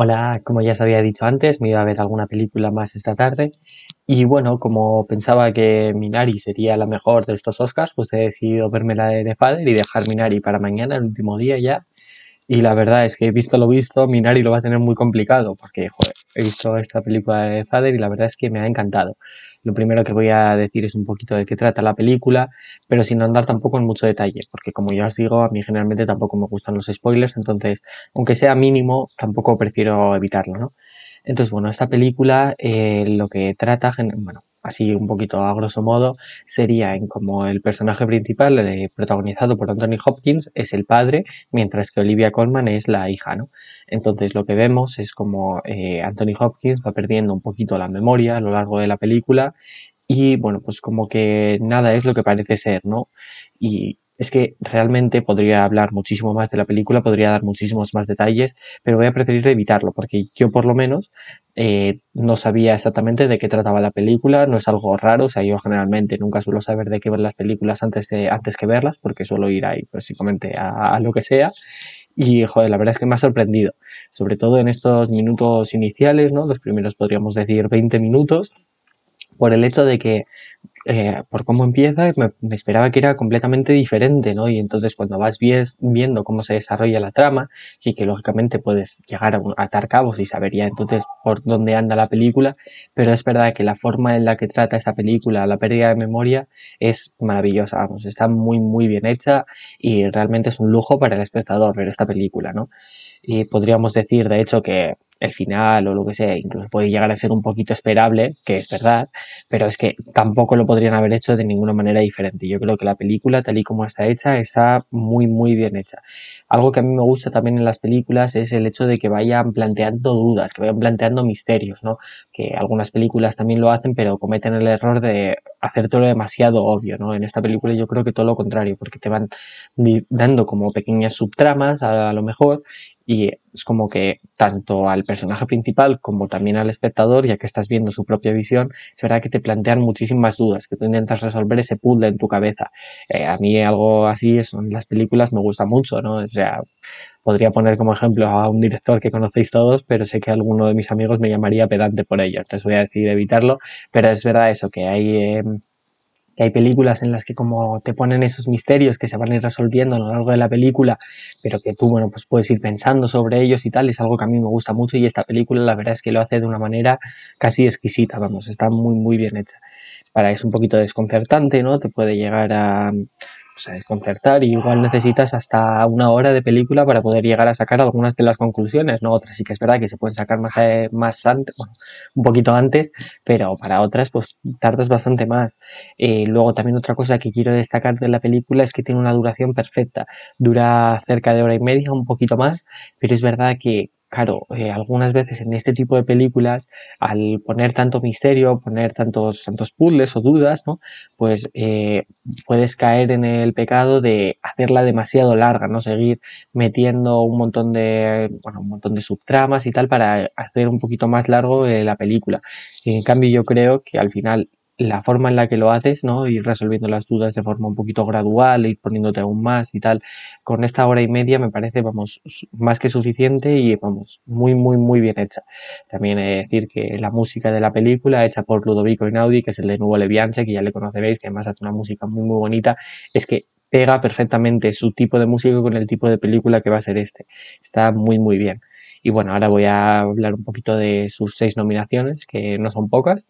Hola, como ya os había dicho antes, me iba a ver alguna película más esta tarde. Y bueno, como pensaba que Minari sería la mejor de estos Oscars, pues he decidido verme la de The y dejar Minari para mañana, el último día ya. Y la verdad es que he visto lo visto, Minari lo va a tener muy complicado, porque joder, he visto esta película de The Father y la verdad es que me ha encantado. Lo primero que voy a decir es un poquito de qué trata la película, pero sin andar tampoco en mucho detalle, porque como ya os digo, a mí generalmente tampoco me gustan los spoilers, entonces, aunque sea mínimo, tampoco prefiero evitarlo, ¿no? Entonces, bueno, esta película eh, lo que trata, bueno, así un poquito a grosso modo, sería en como el personaje principal, eh, protagonizado por Anthony Hopkins, es el padre, mientras que Olivia Colman es la hija, ¿no? Entonces lo que vemos es como eh, Anthony Hopkins va perdiendo un poquito la memoria a lo largo de la película y bueno, pues como que nada es lo que parece ser, ¿no? Y es que realmente podría hablar muchísimo más de la película, podría dar muchísimos más detalles, pero voy a preferir evitarlo, porque yo por lo menos eh, no sabía exactamente de qué trataba la película, no es algo raro, o sea, yo generalmente nunca suelo saber de qué ver las películas antes, de, antes que verlas, porque suelo ir ahí básicamente a, a lo que sea. Y, joder, la verdad es que me ha sorprendido, sobre todo en estos minutos iniciales, ¿no? Los primeros podríamos decir 20 minutos, por el hecho de que eh, por cómo empieza, me, esperaba que era completamente diferente, ¿no? Y entonces cuando vas viendo cómo se desarrolla la trama, sí que lógicamente puedes llegar a, atar cabos y saber ya entonces por dónde anda la película, pero es verdad que la forma en la que trata esta película, la pérdida de memoria, es maravillosa, vamos, está muy, muy bien hecha y realmente es un lujo para el espectador ver esta película, ¿no? Y podríamos decir, de hecho, que el final o lo que sea, incluso puede llegar a ser un poquito esperable, que es verdad, pero es que tampoco lo podrían haber hecho de ninguna manera diferente. Yo creo que la película, tal y como está hecha, está muy, muy bien hecha. Algo que a mí me gusta también en las películas es el hecho de que vayan planteando dudas, que vayan planteando misterios, ¿no? Que algunas películas también lo hacen, pero cometen el error de hacer todo demasiado obvio, ¿no? En esta película yo creo que todo lo contrario, porque te van dando como pequeñas subtramas a, a lo mejor y es como que tanto al personaje principal como también al espectador, ya que estás viendo su propia visión, es verdad que te plantean muchísimas dudas, que tú intentas resolver ese puzzle en tu cabeza. Eh, a mí algo así en las películas me gusta mucho, ¿no? O sea, podría poner como ejemplo a un director que conocéis todos, pero sé que alguno de mis amigos me llamaría pedante por ello, entonces voy a decidir evitarlo, pero es verdad eso, que hay... Eh, que hay películas en las que como te ponen esos misterios que se van a ir resolviendo a lo largo de la película, pero que tú, bueno, pues puedes ir pensando sobre ellos y tal, es algo que a mí me gusta mucho y esta película la verdad es que lo hace de una manera casi exquisita, vamos, está muy, muy bien hecha. Para es un poquito desconcertante, ¿no? Te puede llegar a, pues, a desconcertar y igual necesitas hasta una hora de película para poder llegar a sacar algunas de las conclusiones, ¿no? Otras sí que es verdad que se pueden sacar más, eh, más antes, bueno, un poquito antes, pero para otras pues tardas bastante más. Eh, luego también otra cosa que quiero destacar de la película es que tiene una duración perfecta. Dura cerca de hora y media, un poquito más, pero es verdad que claro, eh, algunas veces en este tipo de películas, al poner tanto misterio, poner tantos, tantos puzzles o dudas, ¿no? Pues eh, puedes caer en el pecado de hacerla demasiado larga, ¿no? Seguir metiendo un montón de, bueno, un montón de subtramas y tal para hacer un poquito más largo eh, la película. En cambio yo creo que al final la forma en la que lo haces, ¿no? Ir resolviendo las dudas de forma un poquito gradual, ir poniéndote aún más y tal. Con esta hora y media me parece, vamos, más que suficiente y, vamos, muy, muy, muy bien hecha. También he de decir que la música de la película, hecha por Ludovico Einaudi, que es el de Nuevo Levianche, que ya le conoceréis, que además hace una música muy, muy bonita, es que pega perfectamente su tipo de música con el tipo de película que va a ser este. Está muy, muy bien. Y bueno, ahora voy a hablar un poquito de sus seis nominaciones, que no son pocas.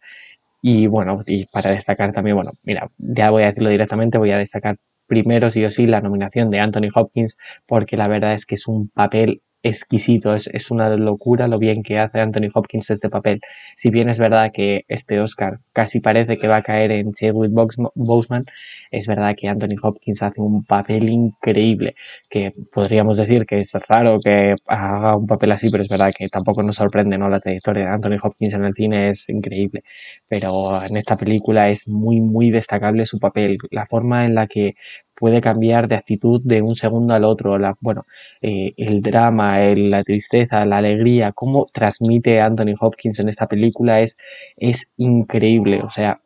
Y bueno, y para destacar también, bueno, mira, ya voy a decirlo directamente, voy a destacar primero sí o sí la nominación de Anthony Hopkins, porque la verdad es que es un papel exquisito, es, es, una locura lo bien que hace Anthony Hopkins este papel. Si bien es verdad que este Oscar casi parece que va a caer en Chadwick Boseman, es verdad que Anthony Hopkins hace un papel increíble, que podríamos decir que es raro que haga un papel así, pero es verdad que tampoco nos sorprende, ¿no? La trayectoria de Anthony Hopkins en el cine es increíble, pero en esta película es muy, muy destacable su papel, la forma en la que puede cambiar de actitud de un segundo al otro. La, bueno, eh, el drama, la tristeza, la alegría, cómo transmite Anthony Hopkins en esta película es, es increíble. O sea,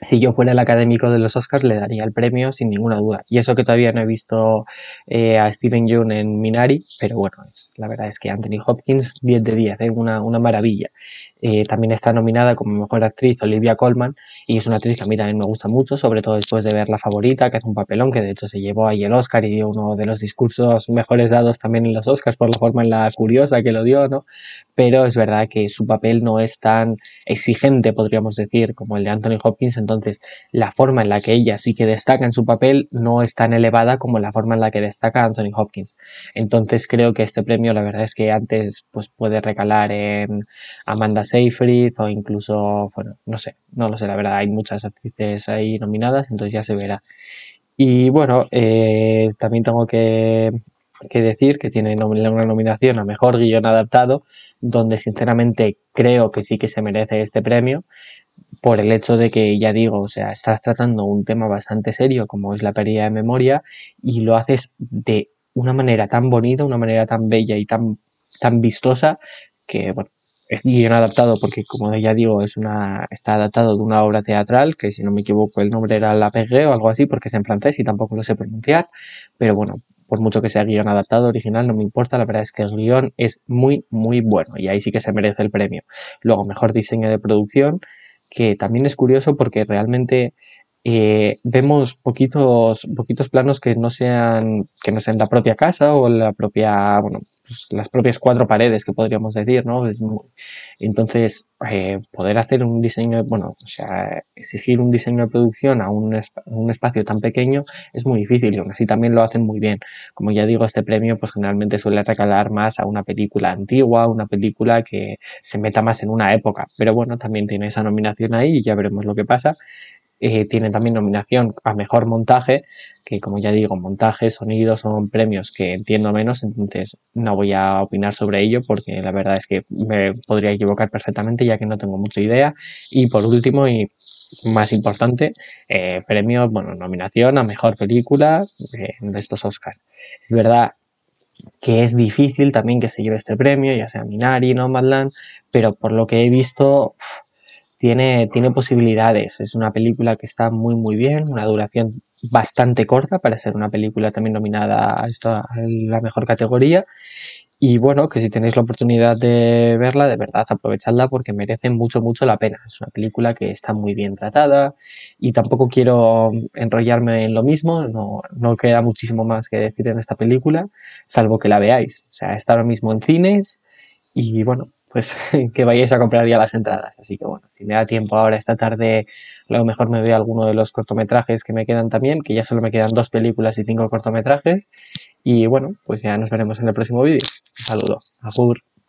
si yo fuera el académico de los Oscars le daría el premio sin ninguna duda. Y eso que todavía no he visto eh, a Steven Yeun en Minari, pero bueno, es, la verdad es que Anthony Hopkins 10 de 10, ¿eh? una, una maravilla. Eh, también está nominada como mejor actriz Olivia Colman y es una actriz que a mí también me gusta mucho, sobre todo después de ver La Favorita, que hace un papelón, que de hecho se llevó ahí el Oscar y dio uno de los discursos mejores dados también en los Oscars por la forma en la curiosa que lo dio, ¿no? Pero es verdad que su papel no es tan exigente, podríamos decir, como el de Anthony Hopkins, entonces la forma en la que ella sí que destaca en su papel no es tan elevada como la forma en la que destaca Anthony Hopkins. Entonces creo que este premio la verdad es que antes pues puede recalar en Amanda Seyfried o incluso, bueno, no sé, no lo sé, la verdad, hay muchas actrices ahí nominadas, entonces ya se verá. Y bueno, eh, también tengo que, que, decir que tiene una nominación a Mejor Guión Adaptado, donde sinceramente creo que sí que se merece este premio, por el hecho de que, ya digo, o sea, estás tratando un tema bastante serio como es la pérdida de memoria y lo haces de una manera tan bonita, una manera tan bella y tan, tan vistosa que, bueno, es guion adaptado porque, como ya digo, es una, está adaptado de una obra teatral, que si no me equivoco el nombre era La Pegue o algo así, porque es en francés y tampoco lo sé pronunciar, pero bueno, por mucho que sea guion adaptado original, no me importa, la verdad es que el guion es muy, muy bueno y ahí sí que se merece el premio. Luego, mejor diseño de producción, que también es curioso porque realmente eh, vemos poquitos, poquitos planos que no sean, que no sean la propia casa o la propia, bueno, pues, las propias cuatro paredes que podríamos decir, ¿no? entonces, eh, poder hacer un diseño, bueno, o sea, exigir un diseño de producción a un, un, espacio tan pequeño es muy difícil y aún así también lo hacen muy bien. Como ya digo, este premio pues generalmente suele recalar más a una película antigua, una película que se meta más en una época, pero bueno, también tiene esa nominación ahí y ya veremos lo que pasa. Eh, tiene también nominación a mejor montaje, que como ya digo, montaje, sonido son premios que entiendo menos, entonces no voy a opinar sobre ello porque la verdad es que me podría equivocar perfectamente ya que no tengo mucha idea. Y por último y más importante, eh, premio, bueno, nominación a mejor película eh, de estos Oscars. Es verdad que es difícil también que se lleve este premio, ya sea Minari, Nomadland, pero por lo que he visto, tiene, tiene posibilidades. Es una película que está muy, muy bien, una duración bastante corta para ser una película también nominada a, esto, a la mejor categoría. Y bueno, que si tenéis la oportunidad de verla, de verdad aprovechadla porque merece mucho, mucho la pena. Es una película que está muy bien tratada y tampoco quiero enrollarme en lo mismo, no, no queda muchísimo más que decir en esta película, salvo que la veáis. O sea, está ahora mismo en cines y bueno, pues que vayáis a comprar ya las entradas. Así que bueno, si me da tiempo ahora esta tarde, a lo mejor me veo alguno de los cortometrajes que me quedan también, que ya solo me quedan dos películas y cinco cortometrajes. Y bueno, pues ya nos veremos en el próximo vídeo. Un saludo. Agur.